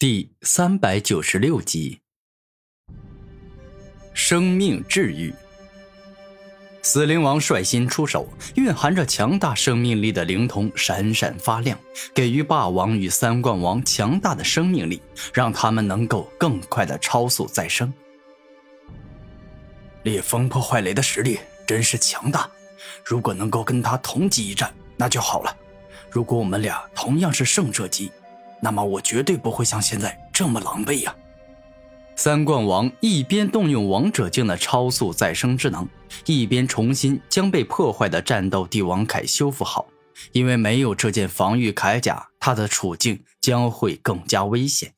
第三百九十六集，生命治愈。死灵王率先出手，蕴含着强大生命力的灵瞳闪闪发亮，给予霸王与三冠王强大的生命力，让他们能够更快的超速再生。烈风破坏雷的实力真是强大，如果能够跟他同级一战，那就好了。如果我们俩同样是圣者级。那么我绝对不会像现在这么狼狈呀！三冠王一边动用王者境的超速再生之能，一边重新将被破坏的战斗帝王铠修复好。因为没有这件防御铠甲，他的处境将会更加危险。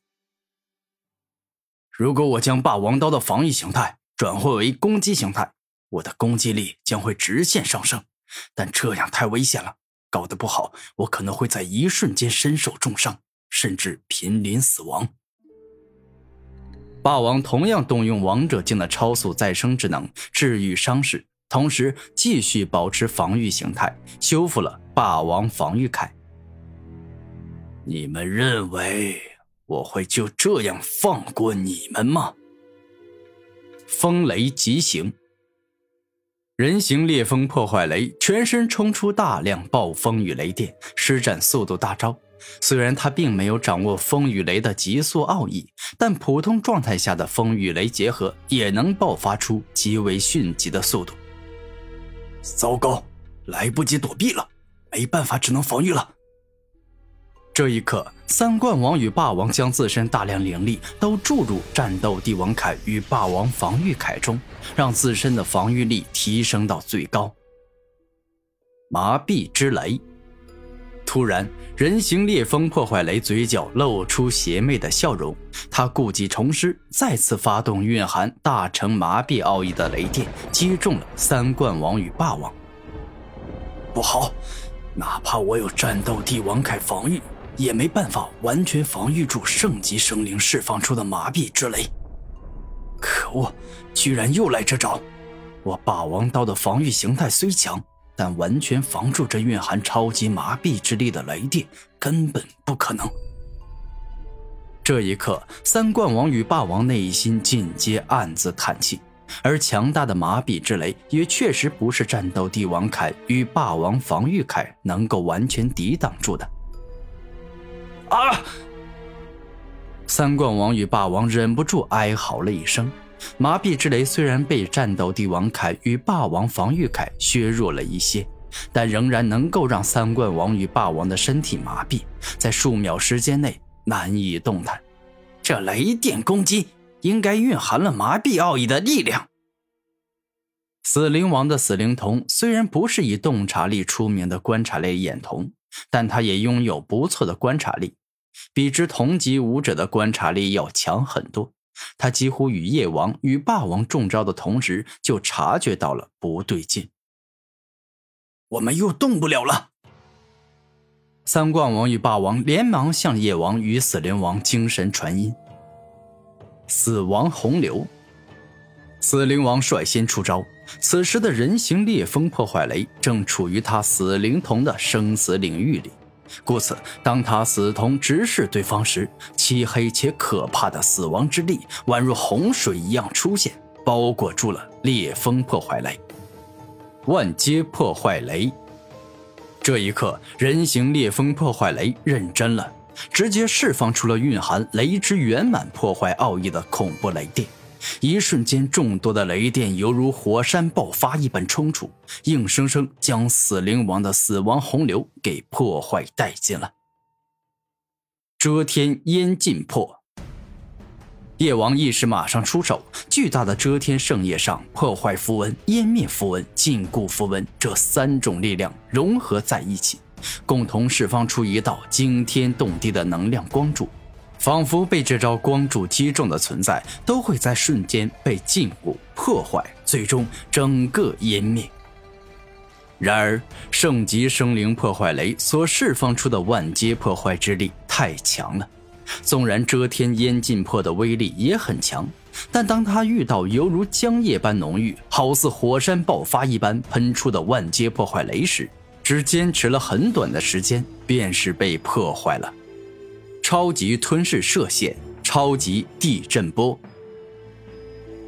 如果我将霸王刀的防御形态转换为攻击形态，我的攻击力将会直线上升。但这样太危险了，搞得不好，我可能会在一瞬间身受重伤。甚至濒临死亡。霸王同样动用王者境的超速再生之能治愈伤势，同时继续保持防御形态，修复了霸王防御铠。你们认为我会就这样放过你们吗？风雷疾行，人形烈风破坏雷全身冲出大量暴风与雷电，施展速度大招。虽然他并没有掌握风与雷的极速奥义，但普通状态下的风与雷结合也能爆发出极为迅疾的速度。糟糕，来不及躲避了，没办法，只能防御了。这一刻，三冠王与霸王将自身大量灵力都注入战斗帝王铠与霸王防御铠中，让自身的防御力提升到最高。麻痹之雷。突然，人形烈风破坏雷嘴角露出邪魅的笑容。他故技重施，再次发动蕴含大成麻痹奥义的雷电，击中了三冠王与霸王。不好，哪怕我有战斗帝王铠防御，也没办法完全防御住圣级生灵释放出的麻痹之雷。可恶，居然又来这招！我霸王刀的防御形态虽强。但完全防住这蕴含超级麻痹之力的雷电，根本不可能。这一刻，三冠王与霸王内心尽皆暗自叹气，而强大的麻痹之雷也确实不是战斗帝王铠与霸王防御铠能够完全抵挡住的。啊！三冠王与霸王忍不住哀嚎了一声。麻痹之雷虽然被战斗帝王铠与霸王防御铠削弱了一些，但仍然能够让三冠王与霸王的身体麻痹，在数秒时间内难以动弹。这雷电攻击应该蕴含了麻痹奥义的力量。死灵王的死灵瞳虽然不是以洞察力出名的观察类眼瞳，但他也拥有不错的观察力，比之同级武者的观察力要强很多。他几乎与夜王与霸王中招的同时，就察觉到了不对劲。我们又动不了了。三冠王与霸王连忙向夜王与死灵王精神传音。死亡洪流，死灵王率先出招。此时的人形烈风破坏雷正处于他死灵瞳的生死领域里。故此，当他死瞳直视对方时，漆黑且可怕的死亡之力宛如洪水一样出现，包裹住了烈风破坏雷。万阶破坏雷。这一刻，人形烈风破坏雷认真了，直接释放出了蕴含雷之圆满破坏奥义的恐怖雷电。一瞬间，众多的雷电犹如火山爆发一般冲出，硬生生将死灵王的死亡洪流给破坏殆尽了。遮天烟尽破，夜王意识马上出手，巨大的遮天圣夜上破坏符文、湮灭符文、禁锢符文这三种力量融合在一起，共同释放出一道惊天动地的能量光柱。仿佛被这招光柱击中的存在，都会在瞬间被禁锢、破坏，最终整个湮灭。然而，圣级生灵破坏雷所释放出的万阶破坏之力太强了。纵然遮天烟尽破的威力也很强，但当他遇到犹如浆液般浓郁、好似火山爆发一般喷出的万阶破坏雷时，只坚持了很短的时间，便是被破坏了。超级吞噬射线，超级地震波。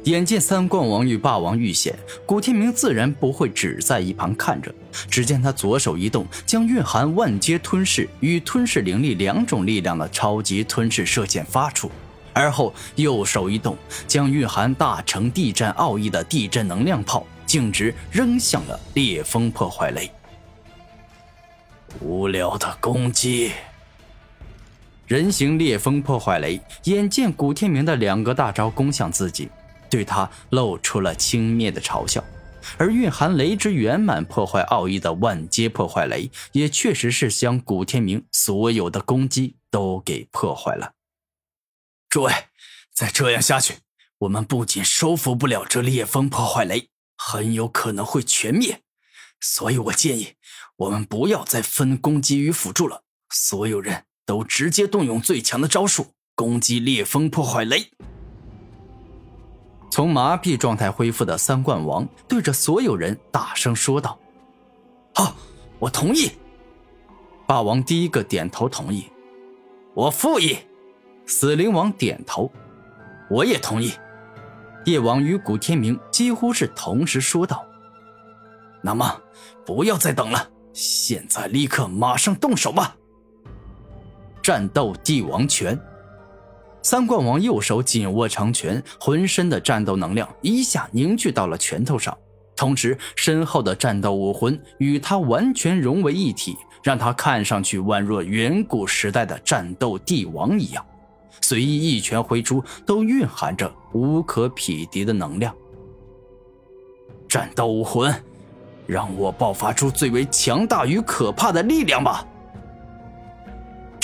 眼见三冠王与霸王遇险，古天明自然不会只在一旁看着。只见他左手一动，将蕴含万阶吞噬与吞噬灵力两种力量的超级吞噬射线发出，而后右手一动，将蕴含大成地震奥义的地震能量炮径直扔向了烈风破坏雷。无聊的攻击！人形烈风破坏雷眼见古天明的两个大招攻向自己。对他露出了轻蔑的嘲笑，而蕴含雷之圆满破坏奥义的万阶破坏雷，也确实是将古天明所有的攻击都给破坏了。诸位，再这样下去，我们不仅收服不了这烈风破坏雷，很有可能会全灭。所以我建议，我们不要再分攻击与辅助了，所有人都直接动用最强的招数攻击烈风破坏雷。从麻痹状态恢复的三冠王对着所有人大声说道：“好，我同意。”霸王第一个点头同意。我复议。死灵王点头。我也同意。夜王与古天明几乎是同时说道：“那么，不要再等了，现在立刻马上动手吧！”战斗帝王拳。三冠王右手紧握长拳，浑身的战斗能量一下凝聚到了拳头上，同时身后的战斗武魂与他完全融为一体，让他看上去宛若远古时代的战斗帝王一样。随意一拳挥出，都蕴含着无可匹敌的能量。战斗武魂，让我爆发出最为强大与可怕的力量吧！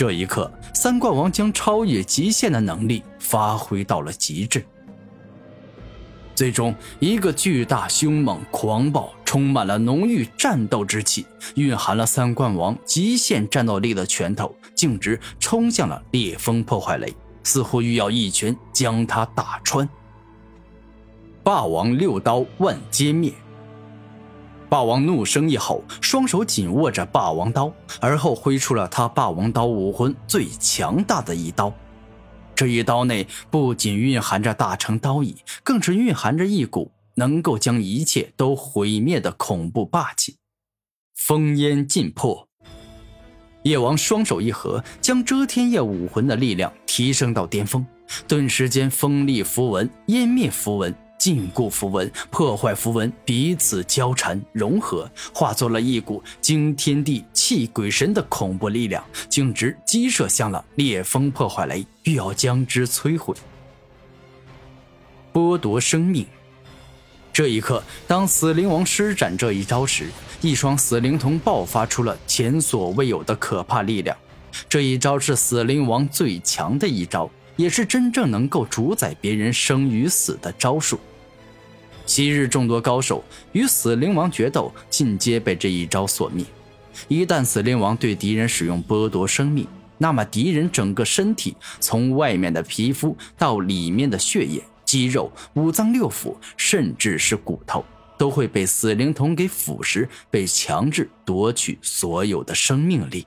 这一刻，三冠王将超越极限的能力发挥到了极致。最终，一个巨大、凶猛、狂暴、充满了浓郁战斗之气、蕴含了三冠王极限战斗力的拳头，径直冲向了烈风破坏雷，似乎欲要一拳将他打穿。霸王六刀万皆灭。霸王怒声一吼，双手紧握着霸王刀，而后挥出了他霸王刀武魂最强大的一刀。这一刀内不仅蕴含着大成刀意，更是蕴含着一股能够将一切都毁灭的恐怖霸气。烽烟尽破，夜王双手一合，将遮天夜武魂的力量提升到巅峰，顿时间锋利符文湮灭符文。禁锢符文、破坏符文彼此交缠融合，化作了一股惊天地、泣鬼神的恐怖力量，径直击射向了烈风破坏雷，欲要将之摧毁。剥夺生命。这一刻，当死灵王施展这一招时，一双死灵瞳爆发出了前所未有的可怕力量。这一招是死灵王最强的一招，也是真正能够主宰别人生与死的招数。昔日众多高手与死灵王决斗，尽皆被这一招所灭。一旦死灵王对敌人使用剥夺生命，那么敌人整个身体，从外面的皮肤到里面的血液、肌肉、五脏六腑，甚至是骨头，都会被死灵瞳给腐蚀，被强制夺取所有的生命力。